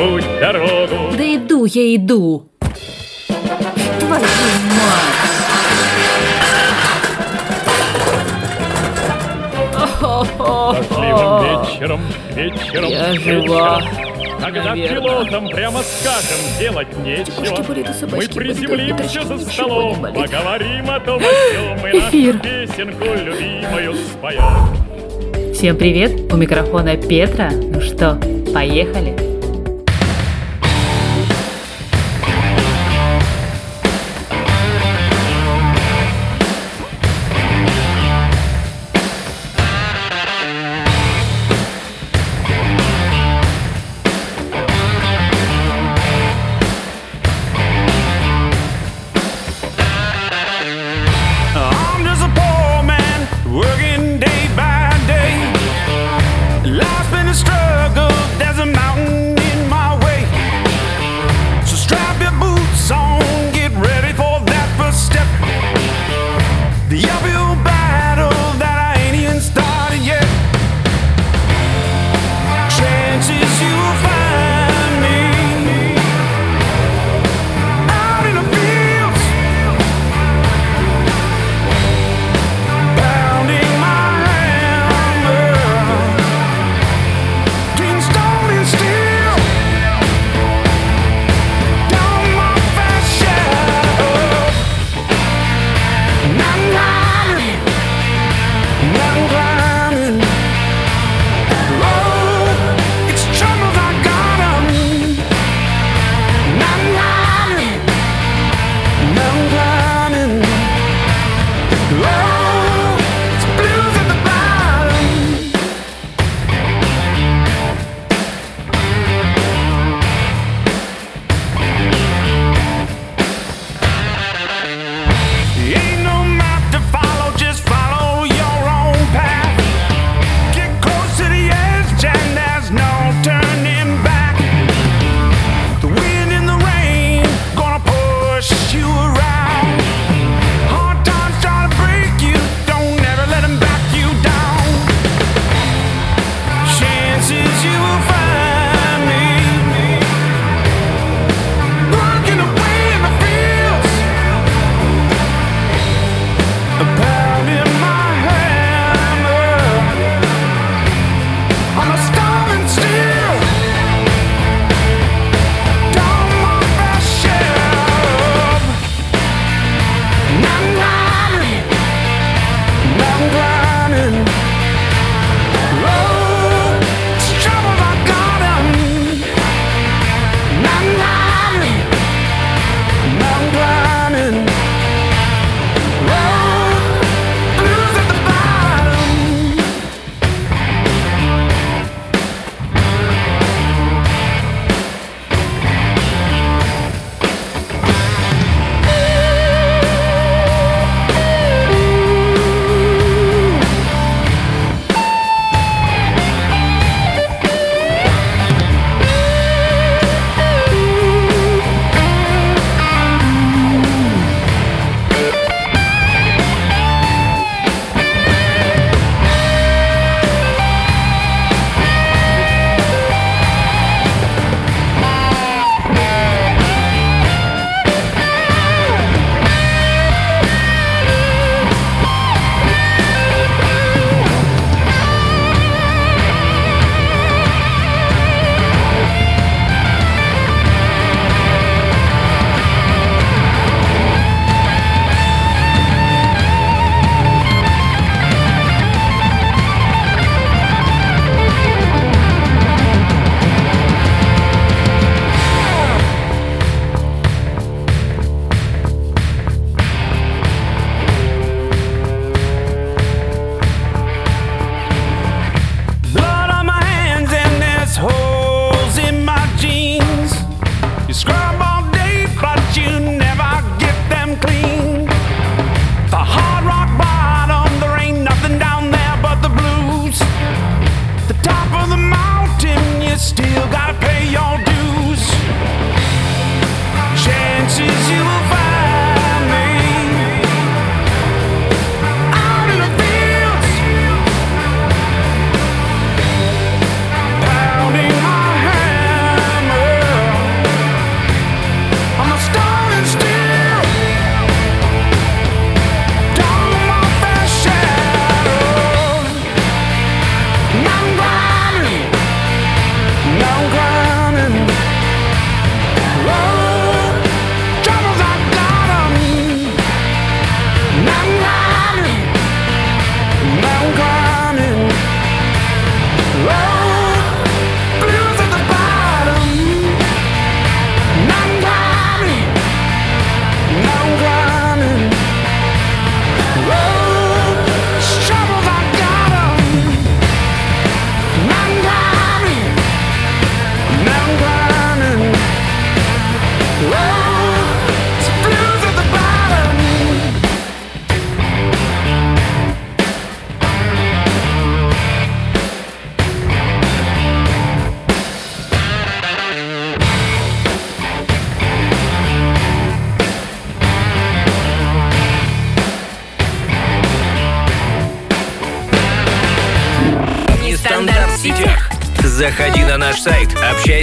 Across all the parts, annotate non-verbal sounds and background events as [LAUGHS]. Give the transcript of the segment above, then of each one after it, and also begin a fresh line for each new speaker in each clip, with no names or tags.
путь, дорогу.
Да иду я, иду. Твою мать!
Дождливым вечером, вечером,
я
вечером.
жива.
Когда
Наверное.
пилотам прямо скажем делать нечего, мы приземлимся за столом, поговорим о том, о чем мы
Эфир.
нашу песенку любимую споем.
Всем привет! У микрофона Петра. Ну что, поехали?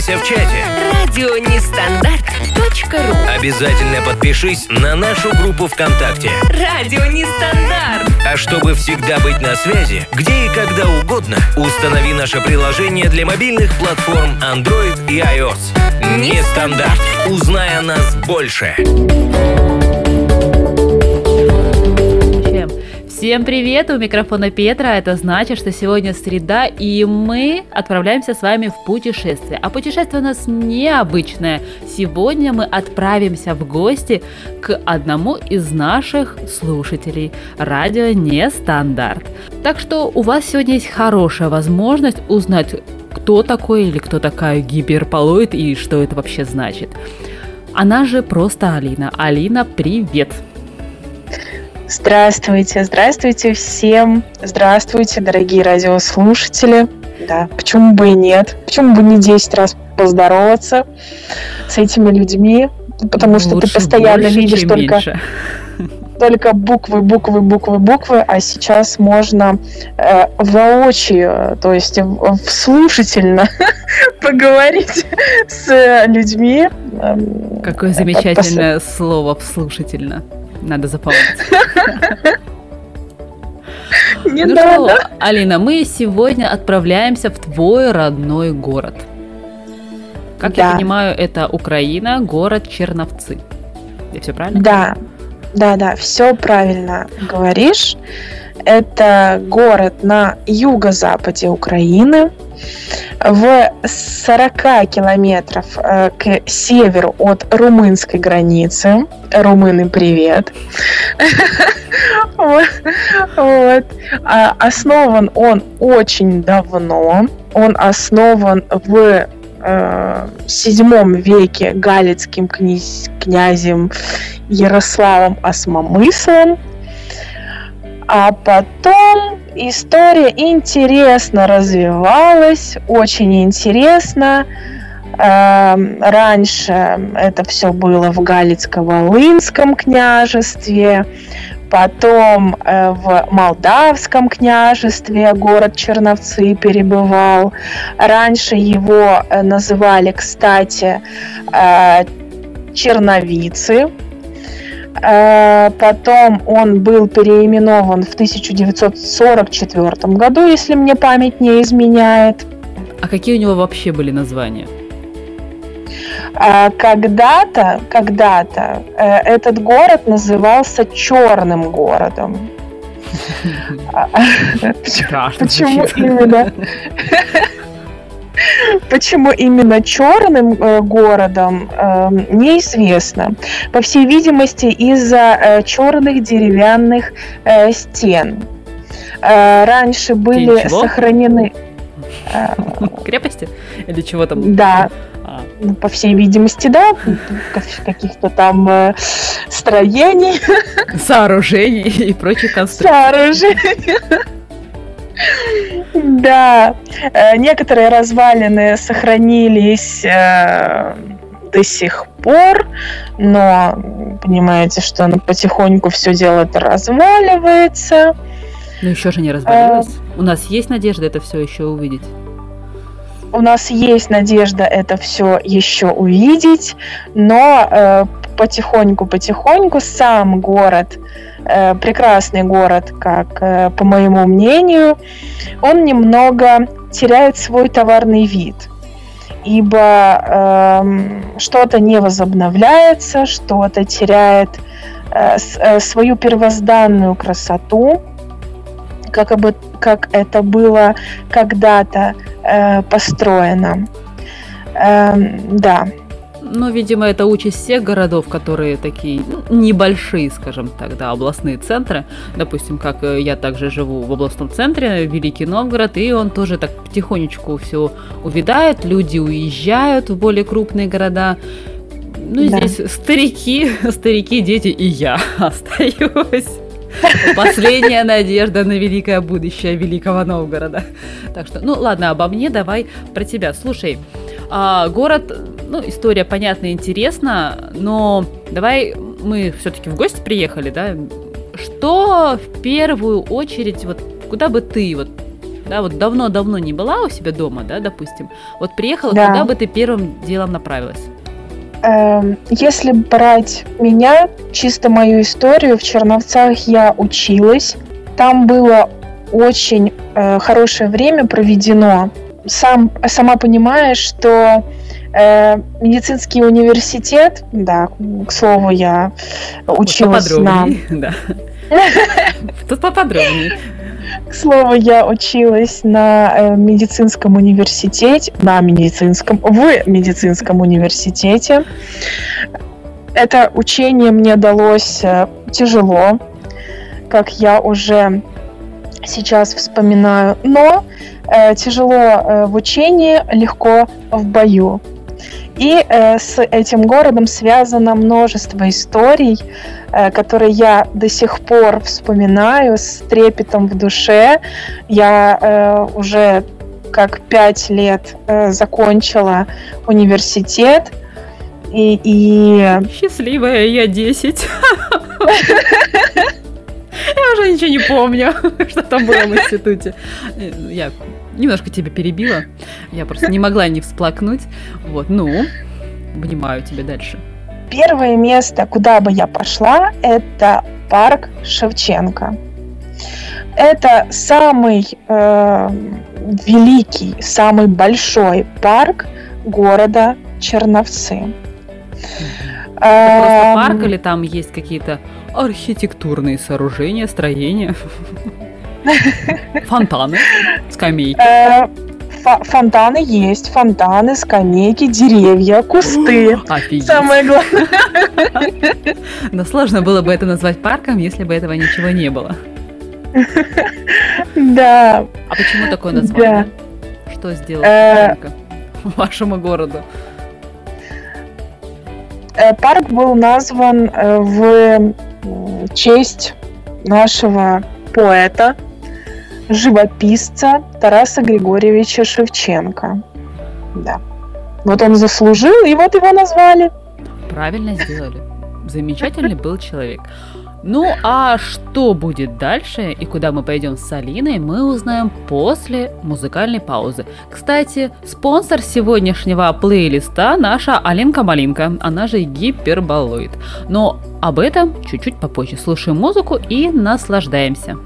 Общайся в чате.
Радионестандарт.ру
Обязательно подпишись на нашу группу ВКонтакте.
Радио Нестандарт.
А чтобы всегда быть на связи, где и когда угодно, установи наше приложение для мобильных платформ Android и iOS. Нестандарт. Узнай о нас больше.
Всем- привет, у микрофона Петра, это значит, что сегодня среда, и мы отправляемся с вами в путешествие. А путешествие у нас необычное. Сегодня мы отправимся в гости к одному из наших слушателей. Радио Нестандарт. Так что у вас сегодня есть хорошая возможность узнать, кто такой или кто такая гиперполоид и что это вообще значит. Она же просто Алина. Алина, привет!
Здравствуйте, здравствуйте всем. Здравствуйте, дорогие радиослушатели. Да, почему бы и нет? Почему бы не 10 раз поздороваться с этими людьми? Потому что
Лучше
ты постоянно
больше,
видишь
чем
только,
меньше.
только буквы, буквы, буквы, буквы, а сейчас можно э, воочию, то есть вслушательно [LAUGHS] поговорить с людьми. Эм,
Какое
это
замечательное слово «вслушательно». Надо запомнить. [LAUGHS]
Не
ну
надо.
что, Алина, мы сегодня отправляемся в твой родной город. Как я
Да.
понимаю, это Украина, город Черновцы. Я все правильно?
Да, да, да, все правильно говоришь. Это город на юго-западе Украины, в 40 километров э, к северу от румынской границы. Румыны, привет. [LAUGHS] А Основан он очень давно. Он основан в э, седьмом веке галицким князем Ярославом Осмомыслом. А потом история интересно развивалась, очень интересно. Эм, Раньше это все было в Галицко-Волынском княжестве, потом э, в Молдавском княжестве город Черновцы перебывал. Раньше его э, называли, кстати, э, Черновицы. Э, Потом он был переименован в 1944 году, если мне память не изменяет.
А какие у него вообще были названия?
А Когда-то, когда-то э, этот город назывался Черным городом. [LAUGHS] А, [LAUGHS] Почему именно? [LAUGHS] Почему именно черным э, городом, э, неизвестно. По всей видимости, из-за черных деревянных э, стен. Э, раньше были сохранены, э,
Крепости? Или чего там?
да,
А,
ну, по всей видимости, да, ка- каких-то там э, строений,
сооружений и прочих конструкций.
сооружений. [LAUGHS] Да, э, некоторые развалины сохранились э, до сих пор, но понимаете, что ну, потихоньку все дело это разваливается.
Ну еще же не развалилось. У нас есть надежда это все еще увидеть.
У нас есть надежда это все еще увидеть, но э, потихоньку-потихоньку сам город, э, прекрасный город, как э, по моему мнению, он немного теряет свой товарный вид. Ибо эм, что-то не возобновляется, что-то теряет э, э, свою первозданную красоту, как, обы- как это было когда-то э, построено. Эм, да,
Ну, видимо, это участь всех городов, которые такие ну, небольшие, скажем так, да, областные центры. Допустим, как э, я также живу в областном центре, Великий Новгород, и он тоже так потихонечку все увядает, люди уезжают в более крупные города. Ну,
Да.
здесь старики, [LAUGHS] старики, дети и я [LAUGHS] остаюсь. Последняя надежда на великое будущее Великого Новгорода. Так что, ну ладно, обо мне давай про тебя. Слушай, а, город, ну, история понятна и интересна, но давай мы все-таки в гости приехали, да? Что в первую очередь, вот куда бы ты вот да, вот давно-давно не была у себя дома, да, допустим, вот приехала,
Да.
куда бы ты первым делом направилась?
Эм, Если брать меня, чисто мою историю, в Черновцах я училась. Там было очень э, хорошее время проведено. Сам, сама понимаешь, что э, медицинский университет, да, к слову, я
Вот
училась на...
поподробнее, [LAUGHS] да. [LAUGHS] Тут поподробнее.
К слову, я училась на э, медицинском университете, на медицинском, в медицинском университете. Это учение мне далось э, тяжело, как я уже сейчас вспоминаю, но э, тяжело э, в учении, легко в бою. И э, с этим городом связано множество историй, э, которые я до сих пор вспоминаю с трепетом в душе. Я э, уже как пять лет э, закончила университет. И, и
Счастливая я 10. [LAUGHS] Я уже ничего не помню, [LAUGHS] что там было в институте. Э, Я немножко тебя перебила. Я просто не могла не всплакнуть. Вот, ну, понимаю тебя дальше.
первое место, куда бы я пошла, это парк Шевченко. Это самый э, великий, самый большой парк города Черновцы.
Это просто
Эм,
парк или там есть какие-то архитектурные сооружения, строения? [LAUGHS] Фонтаны, скамейки.
э, фонтаны есть, фонтаны, скамейки, деревья, кусты. [GASPS]
Офигеть.
Самое главное. [LAUGHS]
Но сложно было бы это назвать парком, если бы этого ничего не было. [LAUGHS]
Да.
А почему такое название? Что сделал
Э,
Шевченко вашему городу?
Э, Парк был назван в честь нашего поэта, живописца Тараса Григорьевича Шевченко. Да. Вот он заслужил, и вот его назвали.
Правильно сделали. Замечательный был человек. Ну а что будет дальше и куда мы пойдем с Алиной, мы узнаем после музыкальной паузы. Кстати, спонсор сегодняшнего плейлиста наша Алинка Малинка, она же Гиперболоид. Но об этом чуть-чуть попозже. Слушаем музыку и наслаждаемся.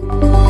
Mesmerize,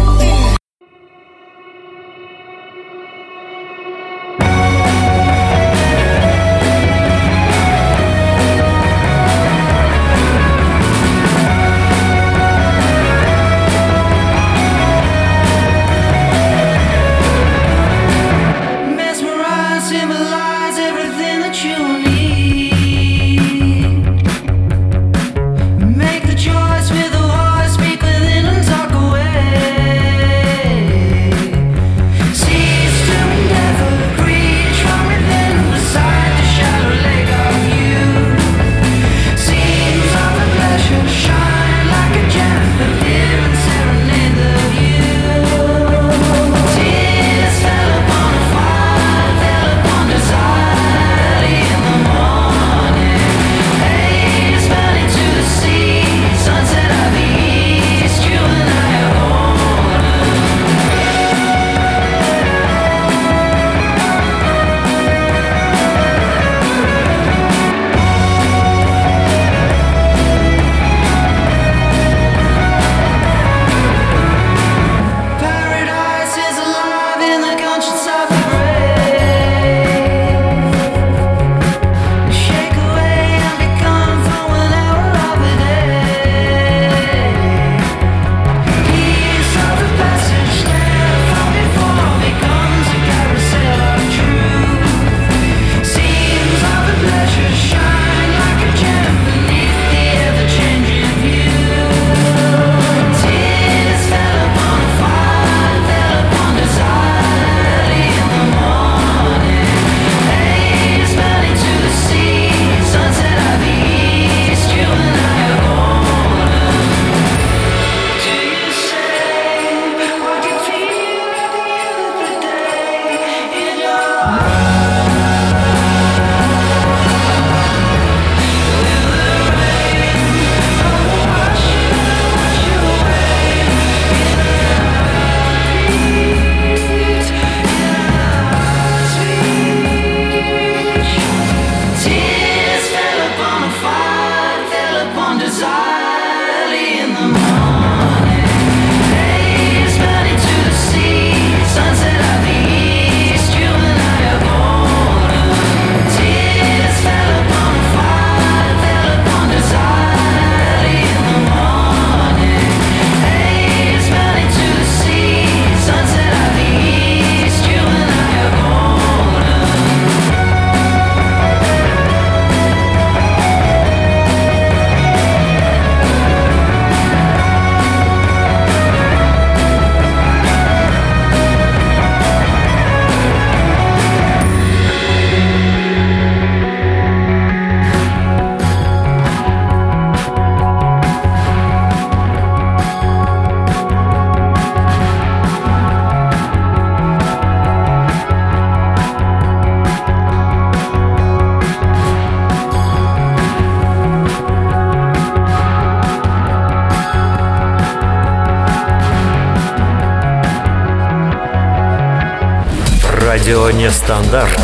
Радио Нестандарт.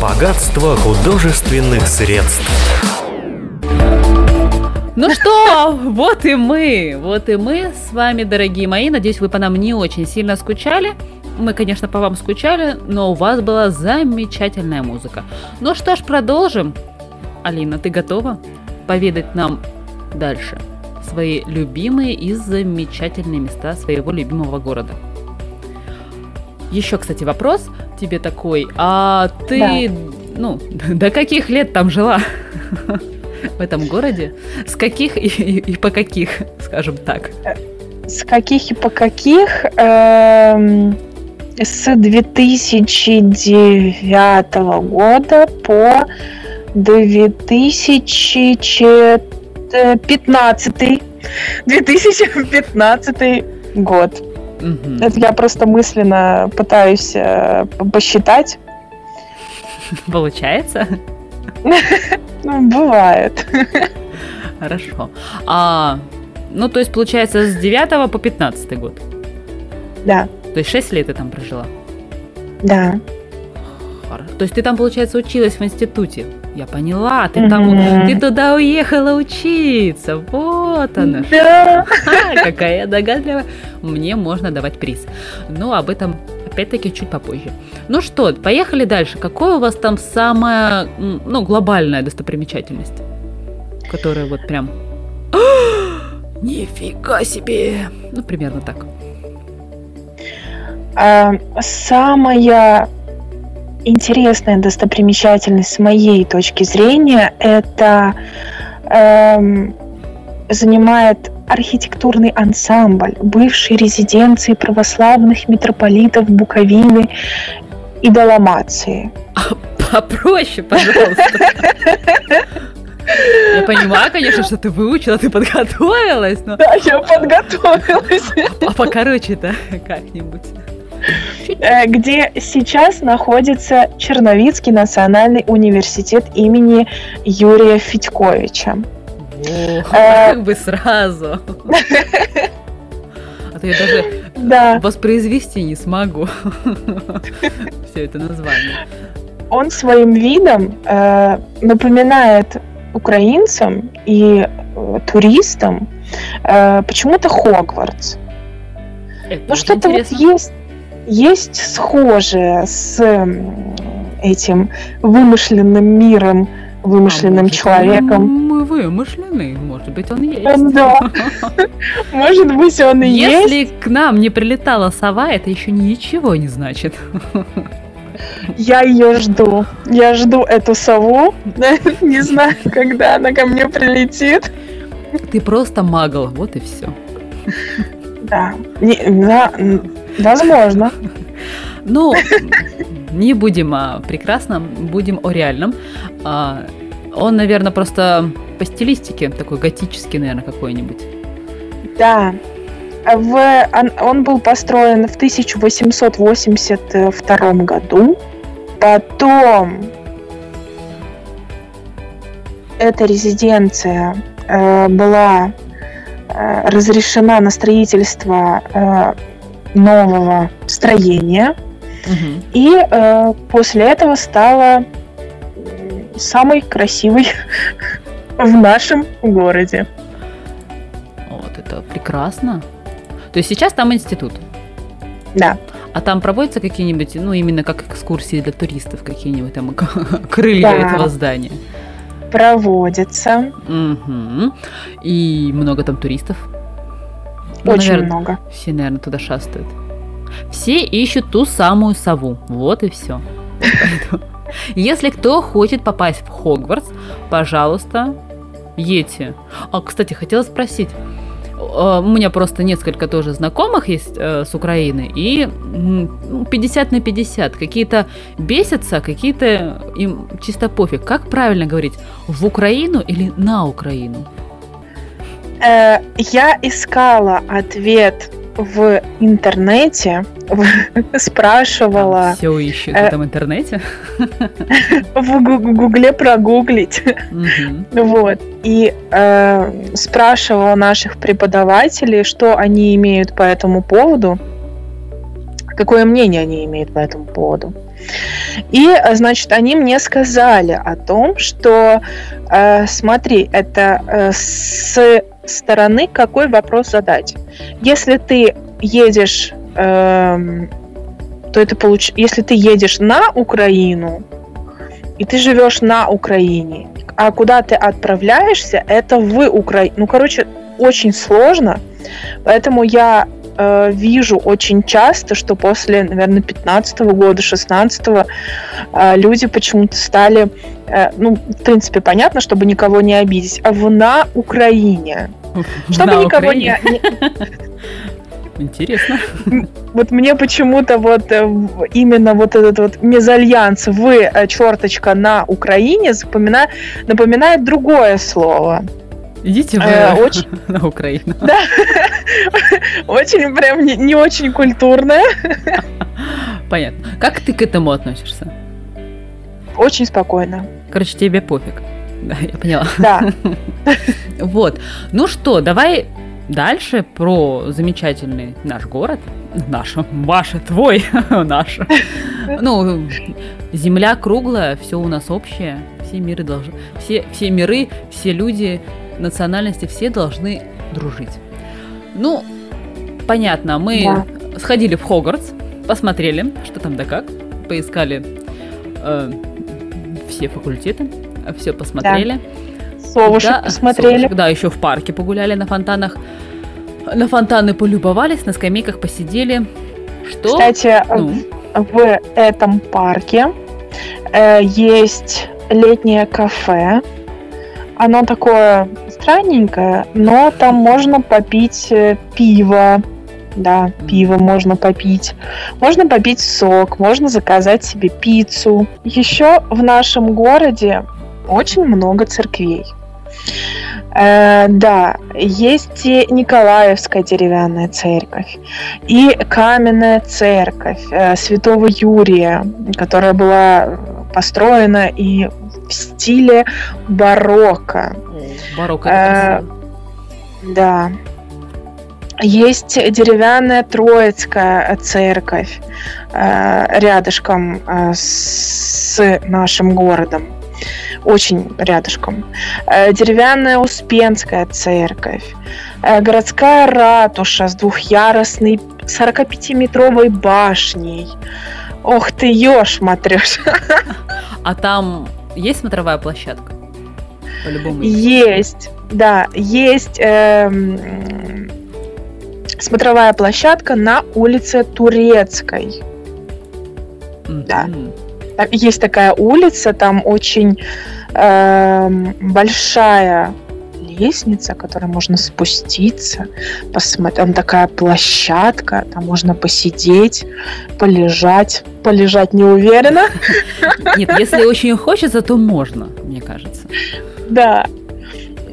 Богатство художественных средств.
Ну что, [LAUGHS] вот и мы, вот и мы с вами, дорогие мои. Надеюсь, вы по нам не очень сильно скучали. Мы, конечно, по вам скучали, но у вас была замечательная музыка. Ну что ж, продолжим. Алина, ты готова поведать нам дальше свои любимые и замечательные места своего любимого города? Еще, кстати, вопрос тебе такой. А ты, ну, [LAUGHS] до каких лет там жила? [LAUGHS] В этом городе? С каких и, и- и по каких, [LAUGHS] скажем так?
С каких и по каких? Эм, С 2009 года по 2015 2015 год.
Мгм.
Это я просто мысленно пытаюсь э, посчитать.
Получается?
Ну, бывает.
Хорошо. А, ну, то есть, получается, с 9 по 15 год.
Да,
То есть 6 лет ты там прожила.
да.
То есть ты там, получается, училась в институте. Я поняла, ты там, ты туда уехала учиться. Вот она.
Да.
Ха, Какая догадливая. Мне можно давать приз. Но об этом опять-таки чуть попозже. Ну что, поехали дальше. Какое у вас там самая, ну, глобальная достопримечательность? Которая вот прям... [GASPS] Нифига себе! Ну, примерно так.
А, Самая интересная достопримечательность с моей точки зрения это эм, занимает архитектурный ансамбль бывшей резиденции православных митрополитов Буковины и Далмации.
Попроще, пожалуйста. [LAUGHS] Я понимаю, конечно, что ты выучила, ты подготовилась, но
Да, я подготовилась.
а покороче-то как-нибудь.
Э, где сейчас находится Черновицкий национальный университет имени Юрия Федьковича.
Ох,
Э.
как бы сразу. А то я даже
Да,
воспроизвести не смогу все это название.
он своим видом э, напоминает украинцам и э, туристам э, почему-то Хогвартс.
Это
Ну что-то вот есть, есть схожее с этим вымышленным миром, вымышленным
А может,
человеком.
Мы вымышленный, может быть, он есть.
Да. [LAUGHS] Может быть, он и есть.
Если к нам не прилетала сова, это еще ничего не значит. [LAUGHS]
Я ее жду. Я жду эту сову. [LAUGHS] Не знаю, когда она ко мне прилетит.
Ты просто магл, вот и все.
Да. Не- да, м, Возможно.
Ну, не будем о прекрасном, будем о реальном. А, Он, наверное, просто по стилистике такой готический, наверное, какой-нибудь.
Да. В, он, он был построен в 1882 году. Потом эта резиденция э, была э, разрешена на строительство э, нового строения.
Мгм.
И э, после этого стала самой красивой [LAUGHS] в нашем городе.
Вот это прекрасно. То есть сейчас там институт.
Да.
А там проводятся какие-нибудь, ну, именно как экскурсии для туристов, какие-нибудь там [LAUGHS] крылья
Да.
этого здания.
Проводится
Мгм. И много там туристов. Ну,
очень
наверно,
много.
Все, наверное, туда шастают. Все ищут ту самую сову. Вот и все. Если кто хочет попасть в Хогвартс, пожалуйста, едьте. А, кстати, хотела спросить. У меня просто несколько тоже знакомых есть э, с Украины, и м, ну, 50 на 50. Какие-то бесятся, какие-то им чисто пофиг. Как правильно говорить? В Украину или на Украину?
Э, я искала ответ в интернете, [LAUGHS] спрашивала
Все ищут
э,
в этом интернете. [LAUGHS]
в гу- гугле прогуглить,
Мгм. [LAUGHS]
вот, и э, спрашивала наших преподавателей, что они имеют по этому поводу, какое мнение они имеют по этому поводу. И, значит, они мне сказали о том, что, э, смотри, это э, с стороны какой вопрос задать. Если ты едешь, эм, то это получ... Если ты едешь на Украину, и ты живешь на Украине, а куда ты отправляешься, это в Украине. Ну, короче, очень сложно. Поэтому я э, вижу очень часто, что после, наверное, 15 года, 16 э, люди почему-то стали, э, ну, в принципе, понятно, чтобы никого не обидеть, а в на Украине. [LAUGHS] Чтобы
На
никого
Украине.
не,
Интересно.
Вот мне почему-то вот э, именно вот этот вот мезальянс в э, черточка на Украине запомина- напоминает другое слово.
Идите вы
Э, очень- [LAUGHS]
на Украину. [LAUGHS]
Очень прям не, не очень культурное.
Понятно. Как ты к этому относишься?
Очень спокойно.
Короче, тебе пофиг. Да, я поняла.
Да. [LAUGHS]
Вот. Ну что, давай дальше про замечательный наш город. Наш, Маша, твой, [LAUGHS] наш. Ну, земля круглая, все у нас общее. Все миры должны, все, все миры, все люди, национальности, все должны дружить. Ну, понятно, мы
Да.
сходили в Хогвартс, посмотрели, что там да как, поискали э, все факультеты, все посмотрели.
Совушек
Да,
посмотрели.
совушек, да, еще в парке погуляли на фонтанах. На фонтаны полюбовались, на скамейках посидели. Что?
Кстати,
Ну?
в этом парке э, есть летнее кафе. Оно такое странненькое, но там можно попить э, пиво. Да, пиво можно попить. Можно попить сок, можно заказать себе пиццу. Еще в нашем городе очень много церквей. Э, да, есть и Николаевская деревянная церковь, и каменная церковь э, Святого Юрия, которая была построена и в стиле барокко.
Барокко
Э. Да. Есть деревянная Троицкая церковь э, рядышком э, с нашим городом. Очень рядышком. Э, Деревянная Успенская церковь. Э, Городская ратуша с двухъярусной 45-метровой башней. Ох ты, ешь, матрёш. [LAUGHS]
А там есть смотровая площадка? По-любому.
Есть, да, есть эм, смотровая площадка на улице Турецкой.
Мгм.
да. Есть такая улица, там очень эм, большая лестница, которой можно спуститься, посмотреть. Там такая площадка, там можно посидеть, полежать. Полежать не уверена. [LAUGHS]
Нет, если очень хочется, то можно, мне кажется.
Да.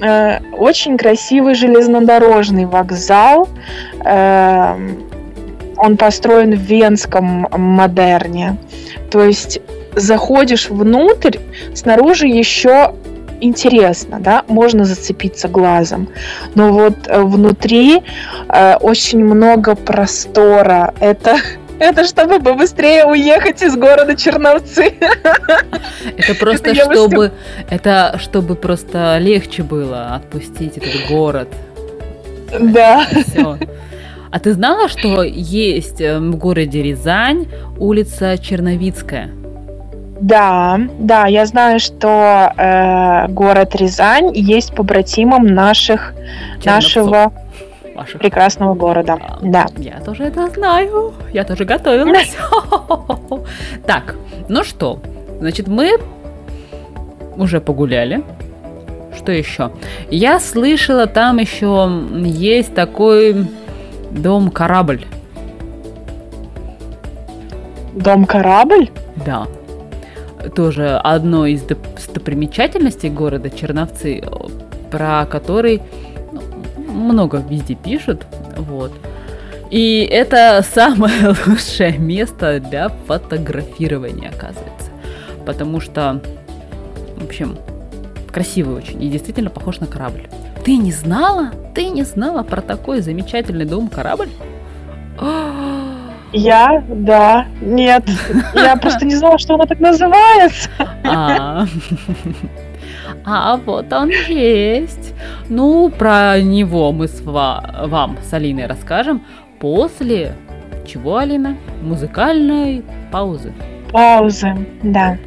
Э, Очень красивый железнодорожный вокзал. Эм, Он построен в венском модерне. То есть заходишь внутрь, снаружи еще интересно, да, можно зацепиться глазом. Но вот э, внутри э, очень много простора. Это [LAUGHS] это чтобы побыстрее уехать из города Черновцы. [LAUGHS]
Это просто
вас
чтобы, это чтобы просто легче было отпустить этот город.
Да.
Все. А ты знала, что есть э, в городе Рязань улица Черновицкая?
Да, да, я знаю, что э, город Рязань есть побратимом наших,
Черновцов
нашего
ваших.
прекрасного города.
А,
Да.
Я тоже это знаю. Я тоже готовилась. [LAUGHS] Так, ну что, значит, мы уже погуляли. Что еще? Я слышала, там еще есть такой дом-корабль.
Дом корабль?
Да. Тоже одно из достопримечательностей города Черновцы, э, про который ну, много везде пишут. Вот. И это самое [LAUGHS] лучшее место для фотографирования, оказывается. Потому что, в общем, красивый очень и действительно похож на корабль. Ты не знала? Ты не знала про такой замечательный дом-корабль? [GASPS]
Я, да, нет. Я просто не знала, что она так называется.
А, а вот он есть. Ну, про него мы с ва- вам с Алиной расскажем после чего, Алина? Музыкальной паузы.
Паузы, да.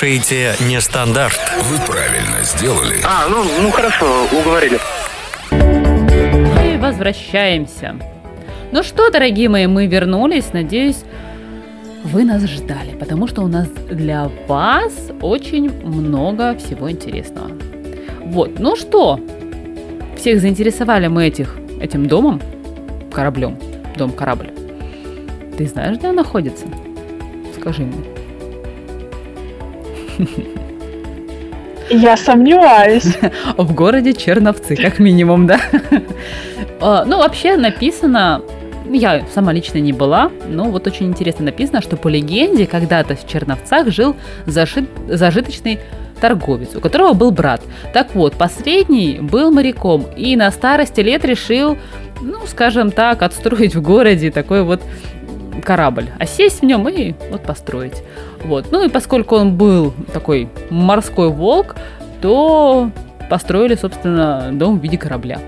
Слушаете «Нестандарт».
Вы правильно сделали.
А, ну, ну хорошо, уговорили.
И возвращаемся. Ну что, дорогие мои, мы вернулись. Надеюсь, вы нас ждали, потому что у нас для вас очень много всего интересного. Вот, ну что, всех заинтересовали мы этих, этим домом, кораблем, дом-корабль. Ты знаешь, где он находится? Скажи мне.
Я сомневаюсь. [LAUGHS]
В городе Черновцы, как минимум, да? А, Ну, вообще написано, я сама лично не была, но вот очень интересно написано, что по легенде когда-то в Черновцах жил зашит- зажиточный торговец, у которого был брат. Так вот, последний был моряком и на старости лет решил, ну, скажем так, отстроить в городе такой вот корабль, а сесть в нем и вот построить. Вот. Ну и поскольку он был такой морской волк, то построили, собственно, дом в виде корабля.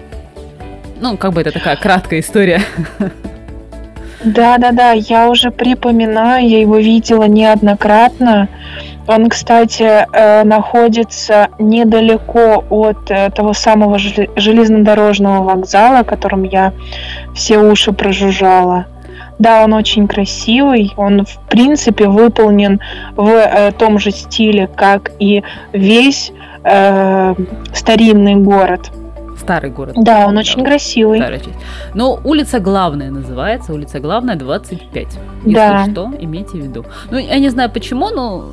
Ну, как бы это такая краткая история.
Да-да-да, я уже припоминаю, я его видела неоднократно. Он, кстати, э, находится недалеко от э, того самого желе- железнодорожного вокзала, которым я все уши прожужжала. Да, он очень красивый, он в принципе выполнен в э, том же стиле, как и весь э, старинный город.
Старый город.
Да, он очень красивый.
Старая часть. Но улица главная называется, улица главная 25. Если
Да.
что, имейте в виду. Ну, я не знаю почему, но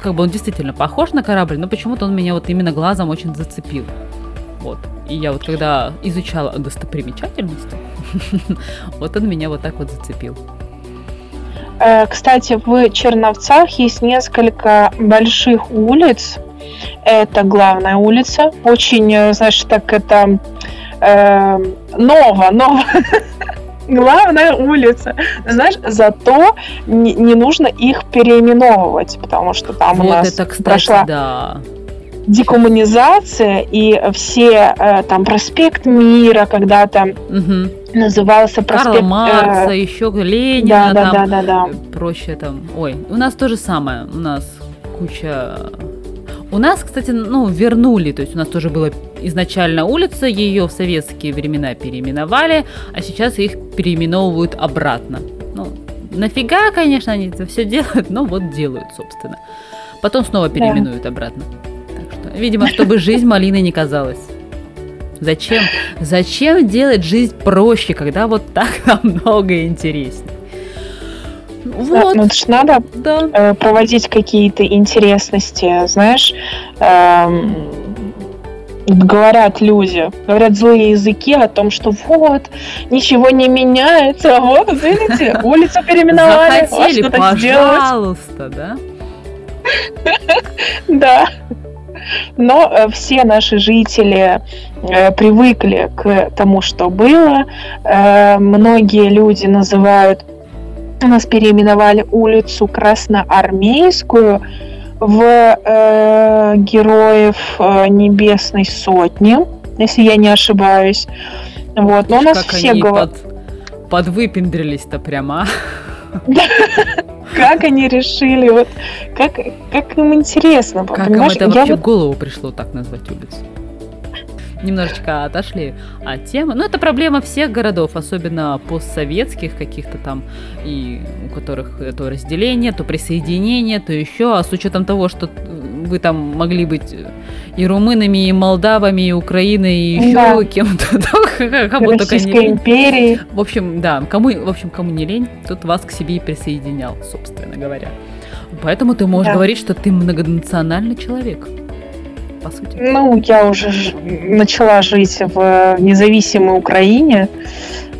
как бы он действительно похож на корабль, но почему-то он меня вот именно глазом очень зацепил. Вот. И я вот когда изучала достопримечательности, [LAUGHS] вот он меня вот так вот зацепил.
Э, Кстати, в Черновцах есть несколько больших улиц. Это главная улица. Очень, э, знаешь, так это э, ново, ново. [LAUGHS] Главная улица. Знаешь, зато не, не нужно их переименовывать, потому что там у
вот
нас
это, кстати,
прошла
да.
Декоммунизация, и все э, там проспект Мира когда-то
Мгм.
Назывался проспект... э,
Маркса, еще Ленина,
Да, да,
там,
да, да, да.
э, проще там. Ой, у нас то же самое. У нас куча. У нас, кстати, ну, вернули, то есть у нас тоже была изначально улица, ее в советские времена переименовали, а сейчас их переименовывают обратно. Ну, нафига, конечно, они это все делают, но вот делают, собственно. Потом снова переименуют обратно. Что, видимо, чтобы жизнь малиной не казалась. Зачем? Зачем делать жизнь проще, когда вот так [LAUGHS] намного интереснее?
Да,
Вот,
ну это ж надо
да.
э, проводить какие-то интересности, знаешь, эм, говорят люди, говорят злые языки о том, что вот, ничего не меняется, а вот, видите, [LAUGHS] улицу переименовали, а
Захотели,
что так сделать?
пожалуйста, да? [LAUGHS]
Да. Но э, все наши жители э, привыкли к тому, что было. Э, многие люди называют, у нас переименовали улицу Красноармейскую в э, Героев э, Небесной Сотни, если я не ошибаюсь. Вот. Но у нас
как
все говорят...
под, подвыпендрились-то прямо. [LAUGHS]
Как они решили, вот как, как им интересно,
Как им
понимаешь?
это
Я
вообще
вот
в голову пришло так назвать улицу? Немножечко отошли от темы. Но это проблема всех городов, особенно постсоветских каких-то там, и у которых то разделение, то присоединение, то еще. А с учетом того, что вы там могли быть и румынами, и молдавами, и Украиной, и еще
Да.
кем-то, то кому только не
Российской
лень.
империи.
В общем, да, кому, в общем, кому не лень, тут вас к себе и присоединял, собственно говоря. Поэтому ты можешь
Да.
говорить, что ты многонациональный человек. По сути.
Ну, я уже начала жить в независимой Украине,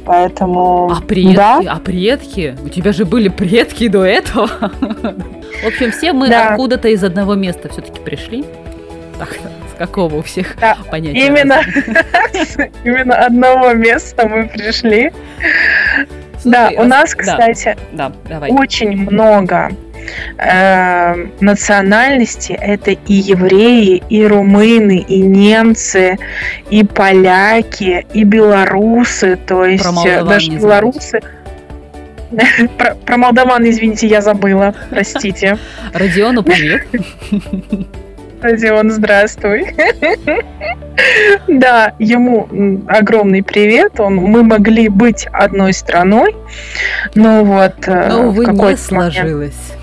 поэтому...
А предки,
Да,
а предки? У тебя же были предки до этого. [LAUGHS] В общем, все мы
Да.
откуда-то из одного места все-таки пришли. Так, с какого у всех
Да,
понятия?
именно, [LAUGHS] именно одного места мы пришли. Да,
Слушай,
у
а-
нас,
да,
кстати,
Да, давай.
очень много э, национальностей. Это и евреи, и румыны, и немцы, и поляки, и белорусы. То есть э, даже белорусы. [LAUGHS] Про, про молдаван, извините, я забыла. Простите.
Родиону привет.
Родион, здравствуй. Да, ему огромный привет. Он, мы могли быть одной страной, но вот э,
Но, увы, не сложилось.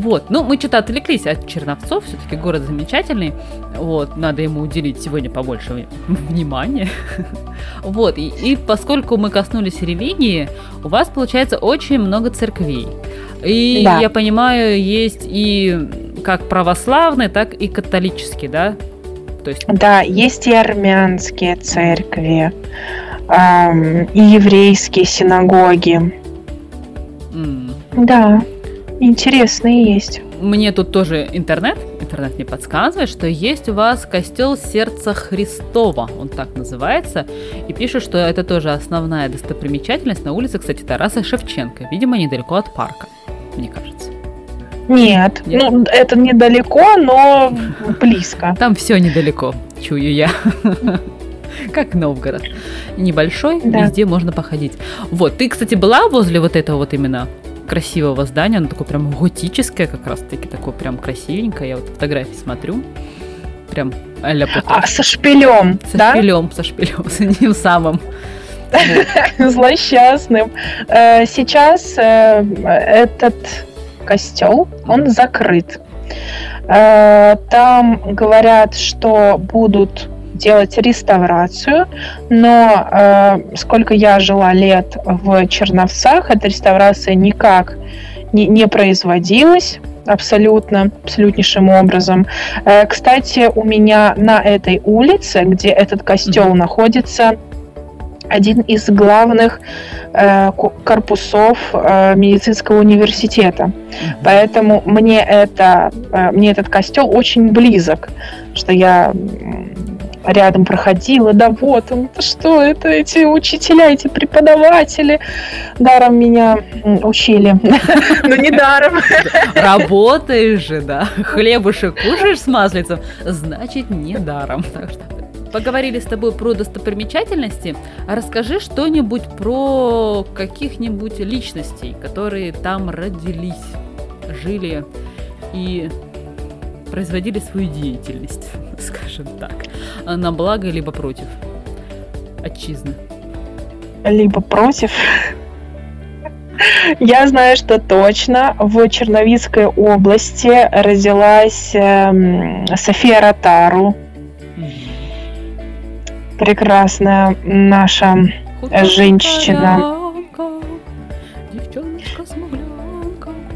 Вот, ну мы что-то отвлеклись от Черновцов, все-таки город замечательный, вот, надо ему уделить сегодня побольше внимания, [LAUGHS] вот, и, и поскольку мы коснулись религии, у вас получается очень много церквей, и
Да.
я понимаю, есть и как православные, так и католические, да, то есть,
Да, есть и армянские церкви, ам, и еврейские синагоги.
м,
Да, интересные есть.
Мне тут тоже интернет, интернет мне подсказывает, что есть у вас костел Сердца Христова, он так называется, и пишет, что это тоже основная достопримечательность на улице, кстати, Тараса Шевченко, видимо, недалеко от парка, мне кажется.
Нет,
Нет?
ну это недалеко, но близко. [LAUGHS]
Там все недалеко, чую я. [LAUGHS] Как Новгород. Небольшой,
Да.
везде можно походить. Вот, ты, кстати, была возле вот этого вот именно красивого здания, оно такое прям готическое как раз-таки, такое прям красивенькое, я вот фотографии смотрю, прям а-ля
А со шпилем,
Со
да?
шпилем, со шпилем, с ним самым. [LAUGHS]
злосчастным. Э, Сейчас э, этот костел, он закрыт. Э, Там говорят, что будут делать реставрацию, но э, сколько я жила лет в Черновцах, эта реставрация никак не, не производилась абсолютно, абсолютнейшим образом. Э, Кстати, у меня на этой улице, где этот костел
Мгм.
находится, один из главных э, корпусов э, медицинского университета. Поэтому мне это, э, мне этот костел очень близок, что я рядом проходила, да вот он, что это эти учителя, эти преподаватели даром меня учили, [LAUGHS] но не даром. [LAUGHS]
Работаешь же, да. Хлебушек кушаешь с маслицем, значит, не даром. Поговорили с тобой про достопримечательности. Расскажи что-нибудь про каких-нибудь личностей, которые там родились, жили и производили свою деятельность, [LAUGHS] скажем так, на благо либо против отчизны.
Либо против. Я знаю, что точно в Черновицкой области родилась эм, София Ротару. Прекрасная наша женщина.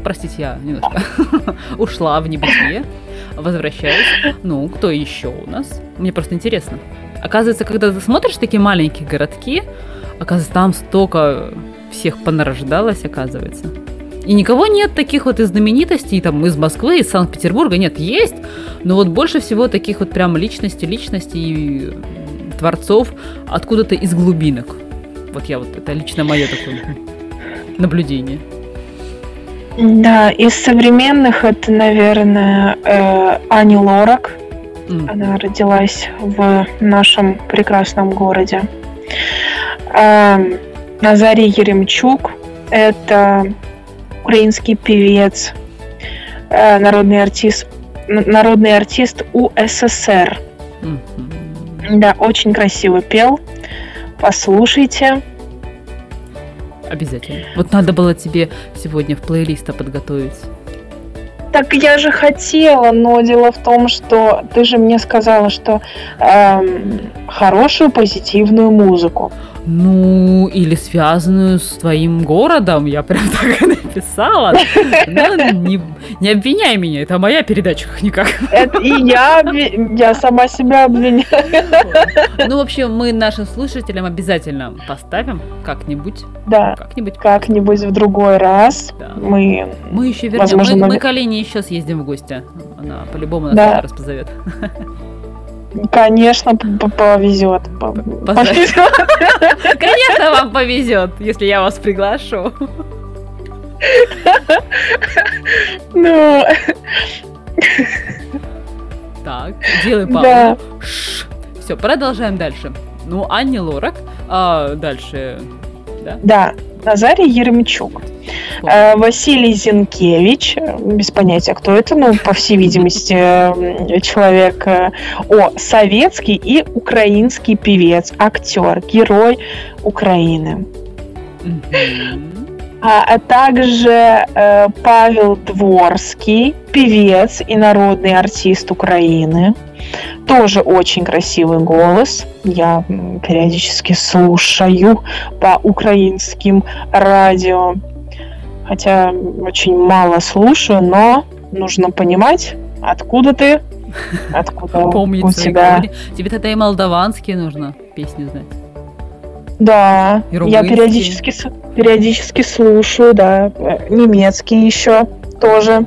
Простите, я немножко [LAUGHS] ушла в небытие. Возвращаюсь. Ну, кто еще у нас? Мне просто интересно. Оказывается, когда ты смотришь такие маленькие городки, оказывается, там столько всех понарождалось, оказывается. И никого нет таких вот из знаменитостей, там, из Москвы, из Санкт-Петербурга, нет, есть, но вот больше всего таких вот прям личностей, личностей творцов откуда-то из глубинок. Вот я вот, это лично мое такое наблюдение.
Да, из современных это, наверное, э, Ани Лорак.
М.
Она родилась в нашем прекрасном городе. Эм, Назарий Еремчук – это украинский певец, э, народный артист, народный артист УССР.
Мгм.
Да, очень красиво пел. Послушайте.
Обязательно. Вот надо было тебе сегодня в плейлиста подготовить.
Так я же хотела, но дело в том, что ты же мне сказала, что эм, хорошую позитивную музыку.
Ну, или связанную с твоим городом, я прям [LAUGHS] так и написала. Но не, не обвиняй меня, это моя передача как-никак.
Это и я, я сама себя обвиняю.
Ну, в общем, мы нашим слушателям обязательно поставим как-нибудь,
Да,
как-нибудь.
как-нибудь в другой раз
Да.
мы...
Мы еще вернем,
Возможно,
мы,
мы-
к Олене еще съездим в гости. Она по-любому нас
Да.
раз позовет. [LAUGHS]
Конечно, повезет.
Конечно, вам повезет, если я вас приглашу.
Ну,
Так, делай
да.
паузу. Все, продолжаем дальше. Ну, Анни Лорак. А дальше, да?
Да, Назарий Еремчук. Э, Василий Зинкевич, э, без понятия, кто это, ну, по всей видимости, э, человек, э, о, советский и украинский певец, актер, герой Украины. А, а также э, Павел Дворский, певец и народный артист Украины. Тоже очень красивый голос. Я периодически слушаю по украинским радио. Хотя очень мало слушаю, но нужно понимать, откуда ты, откуда [LAUGHS]
Помнить
у тебя.
Тебе тогда и молдаванские нужно песни знать.
Да, я периодически, периодически слушаю, да. Э, Немецкий еще тоже.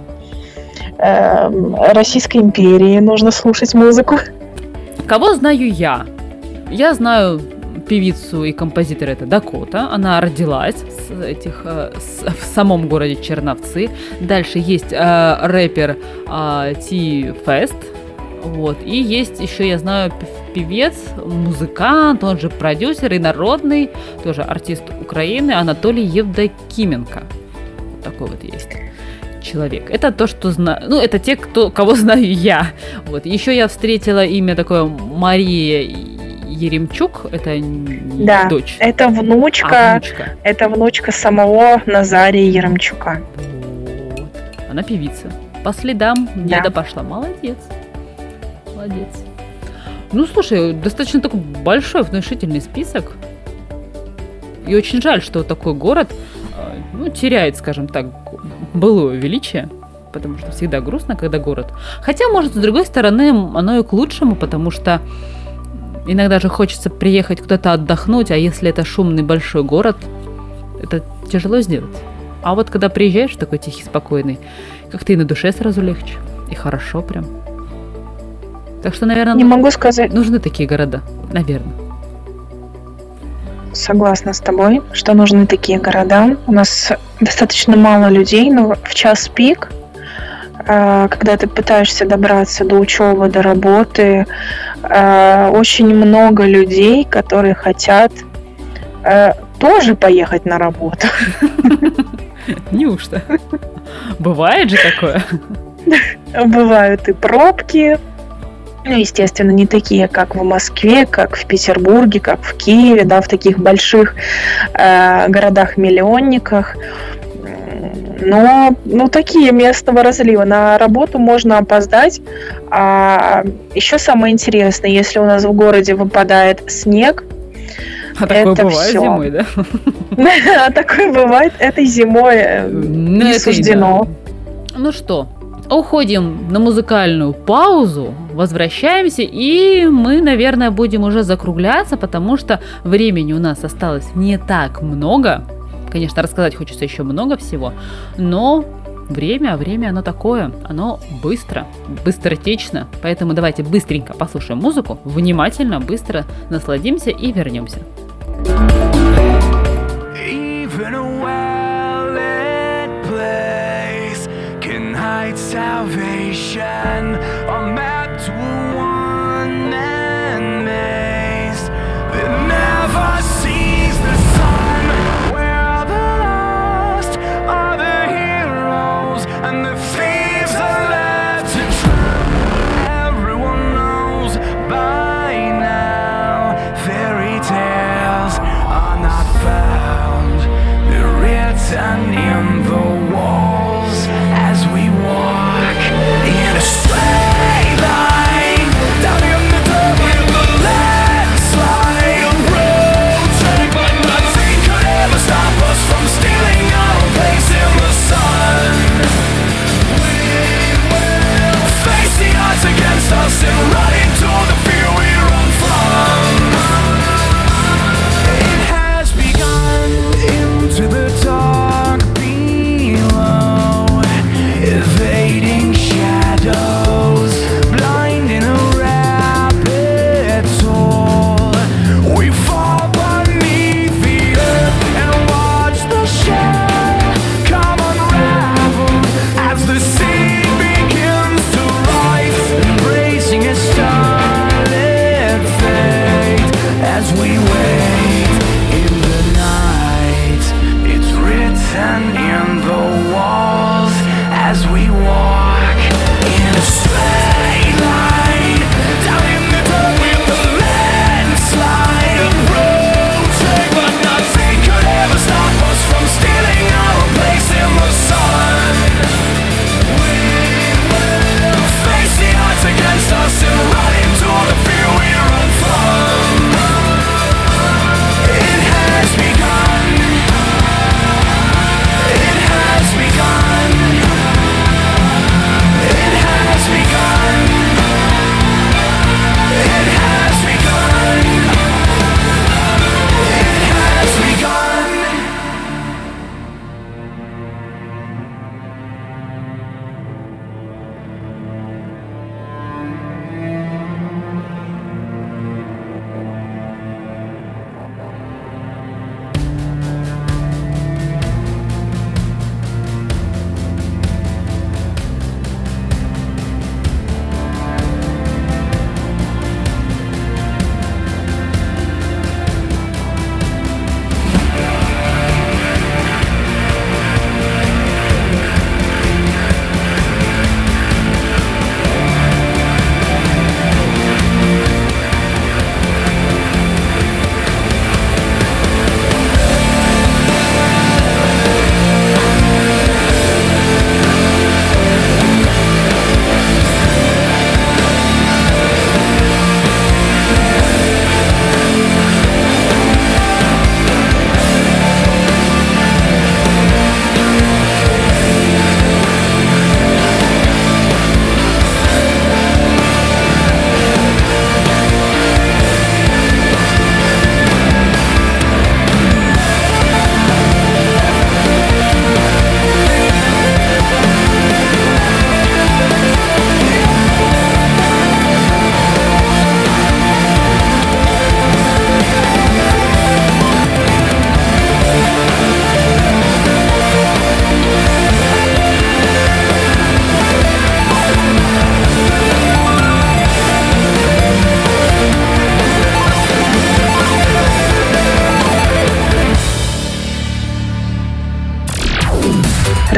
Эм, Российской империи нужно слушать музыку.
Кого знаю я? Я знаю певицу и композитора это Дакота. Она родилась с этих, э, с- в самом городе Черновцы. Дальше есть э, рэпер э, Ти Фест. Вот. И есть еще, я знаю, певец, музыкант, он же продюсер и народный, тоже артист Украины, Анатолий Евдокименко. Вот такой вот есть человек. Это то, что знаю. Ну, это те, кто, кого знаю я. Вот. Еще я встретила имя такое Мария Еремчук. Это не
Да,
дочь.
Это
а
внучка,
внучка.
это внучка самого Назария Еремчука.
Вот. Она певица. По следам
Да.
деда пошла. Молодец. Молодец. Ну, слушай, достаточно такой большой внушительный список. И очень жаль, что такой город э, ну, теряет, скажем так, былое величие. Потому что всегда грустно, когда город. Хотя, может, с другой стороны, оно и к лучшему, потому что иногда же хочется приехать куда-то отдохнуть, а если это шумный большой город, это тяжело сделать. А вот когда приезжаешь такой тихий, спокойный, как-то и на душе сразу легче. И хорошо прям. Так что, наверное,
Не могу сказать,
нужны такие города. Наверное.
Согласна с тобой, что нужны такие города. У нас достаточно мало людей, но в час пик э, когда ты пытаешься добраться до учебы, до работы, э, очень много людей, которые хотят э, тоже поехать на работу. [LAUGHS]
Неужто? Бывает же такое? [LAUGHS]
Бывают и пробки, естественно, не такие, как в Москве, как в Петербурге, как в Киеве, да, в таких больших э, городах-миллионниках. Но, ну, такие местного разлива. На работу можно опоздать. А еще самое интересное, если у нас в городе выпадает снег,
А такое
Это
бывает
всё.
зимой, да? [LAUGHS]
а такое бывает этой зимой э,
Ну,
не суждено.
Ну что, уходим на музыкальную паузу, возвращаемся, и мы, наверное, будем уже закругляться, потому что времени у нас осталось не так много. Конечно, рассказать хочется еще много всего, но время, время оно такое, оно быстро, быстротечно, поэтому давайте быстренько послушаем музыку, внимательно, быстро насладимся и вернемся.
Even salvation. Amen.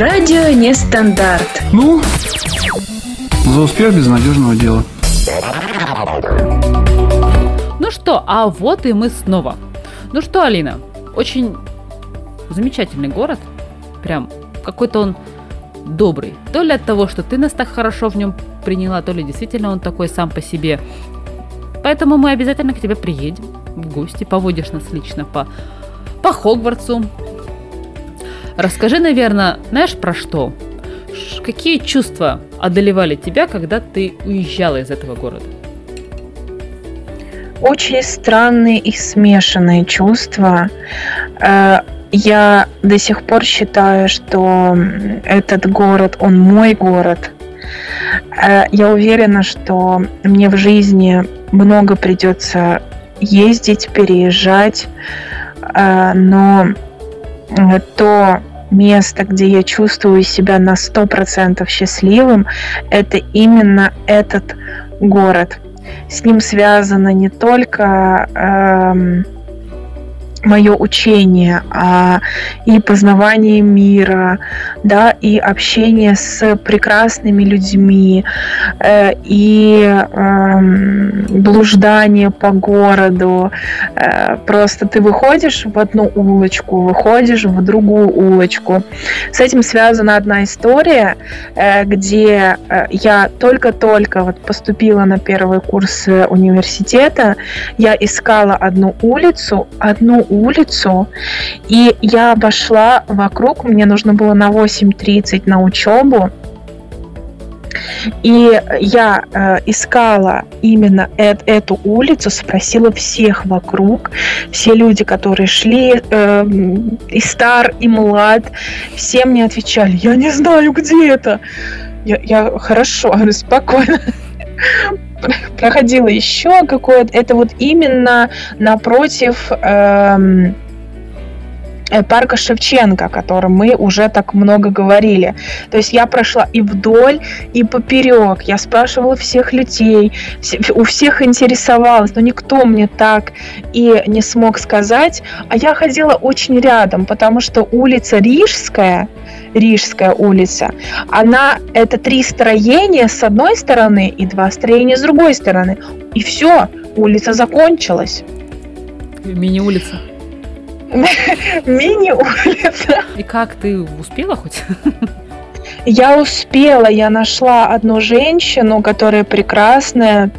Радио Нестандарт.
Ну, за успех безнадежного дела.
Ну что, а вот и мы снова. Ну что, Алина, очень замечательный город. Прям какой-то он добрый. То ли от того, что ты нас так хорошо в нем приняла, то ли действительно он такой сам по себе. Поэтому мы обязательно к тебе приедем в гости, поводишь нас лично по, по Хогвартсу. Расскажи, наверное, знаешь про что? Какие чувства одолевали тебя, когда ты уезжала из этого города?
Очень странные и смешанные чувства. Э, Я до сих пор считаю, что этот город, он мой город. Э, Я уверена, что мне в жизни много придется ездить, переезжать, Э, но то место, где я чувствую себя на 100% счастливым, это именно этот город. С ним связано не только эм, мое учение, а и познавание мира, да, и общение с прекрасными людьми, э, и эм, блуждание по городу. Э, просто ты выходишь в одну улочку, выходишь в другую улочку. С этим связана одна история, э, где э, я только-только вот поступила на первый курс э, университета, я искала одну улицу, одну улицу, и я обошла вокруг, мне нужно было на 8.30 на учебу, и я э, искала именно эт- эту улицу, спросила всех вокруг, все люди, которые шли, э, и стар, и млад, все мне отвечали, я не знаю, где это. Я, я хорошо, [LAUGHS] спокойно. Проходила еще какое-то, это вот именно напротив эм, парка Шевченко, о котором мы уже так много говорили. То есть я прошла и вдоль, и поперек. Я спрашивала всех людей, у всех интересовалась, но никто мне так и не смог сказать. А я ходила очень рядом, потому что улица Рижская, Рижская улица, она это три строения с одной стороны и два строения с другой стороны. И все, улица закончилась.
Мини-улица. [LAUGHS]
Мини-улица.
И как ты успела хоть?
Я успела, я нашла одну женщину, которая прекрасная,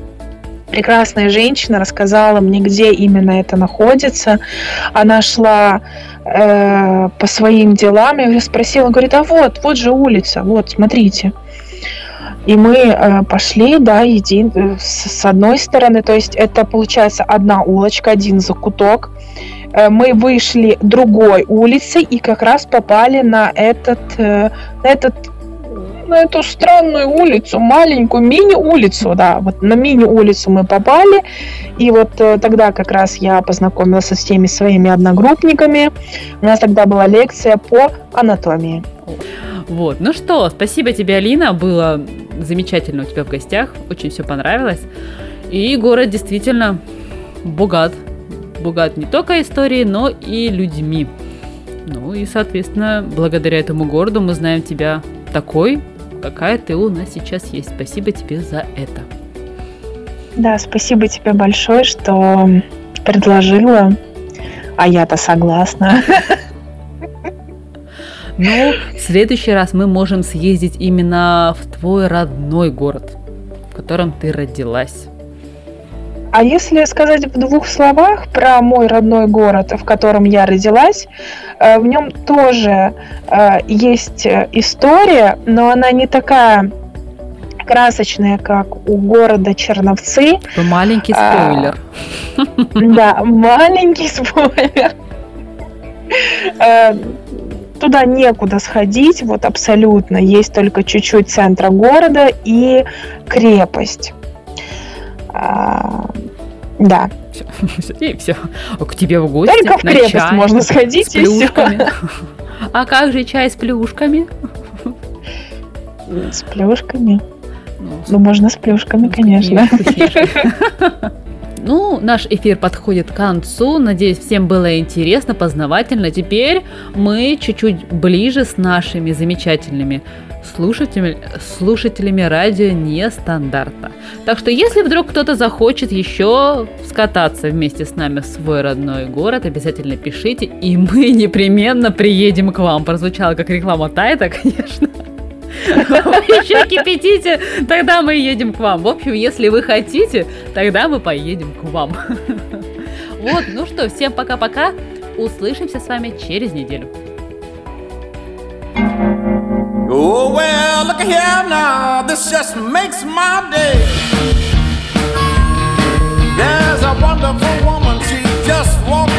прекрасная женщина, рассказала мне, где именно это находится. Она шла э, по своим делам, я спросила, говорит, а вот, вот же улица, вот, смотрите. И мы э, пошли, да, един, э, с, с одной стороны, то есть это получается одна улочка, один закуток. Э, мы вышли другой улицей и как раз попали на этот, э, на этот на эту странную улицу, маленькую мини-улицу, да, вот на мини-улицу мы попали, и вот э, тогда как раз я познакомилась со всеми своими одногруппниками, у нас тогда была лекция по анатомии.
Вот, ну что, спасибо тебе, Алина, было замечательно у тебя в гостях, очень все понравилось. И город действительно богат, богат не только историей, но и людьми. Ну и, соответственно, благодаря этому городу мы знаем тебя такой, какая ты у нас сейчас есть. Спасибо тебе за это.
Да, спасибо тебе большое, что предложила, а я-то согласна.
Ну, в следующий раз мы можем съездить именно в твой родной город, в котором ты родилась.
А если сказать в двух словах про мой родной город, в котором я родилась, э, в нем тоже э, есть э, история, но она не такая красочная, как у города Черновцы.
Маленький
А,
спойлер.
Да, маленький спойлер. Туда некуда сходить, вот абсолютно. Есть только чуть-чуть центра города и крепость. А, да. Все. [LAUGHS]
И все. К тебе в гости.
Только в крепость
чай,
можно сходить с
плюшками. [LAUGHS] А как же чай с плюшками?
С плюшками.
Ну,
ну можно с плюшками,
ну, конечно. [LAUGHS] Ну, наш эфир подходит к концу. Надеюсь, всем было интересно, познавательно. Теперь мы чуть-чуть ближе с нашими замечательными слушателями, слушателями радио нестандарта. Так что если вдруг кто-то захочет еще скататься вместе с нами в свой родной город, обязательно пишите, и мы [LAUGHS] непременно приедем к вам. Прозвучало как реклама Тайта, [LAUGHS] конечно. Вы еще кипятите, тогда мы едем к вам. В общем, если вы хотите, тогда мы поедем к вам. [LAUGHS] Вот, ну что, всем пока-пока. Услышимся с вами через неделю.
here now, this just makes my day. There's a wonderful woman, she just walked.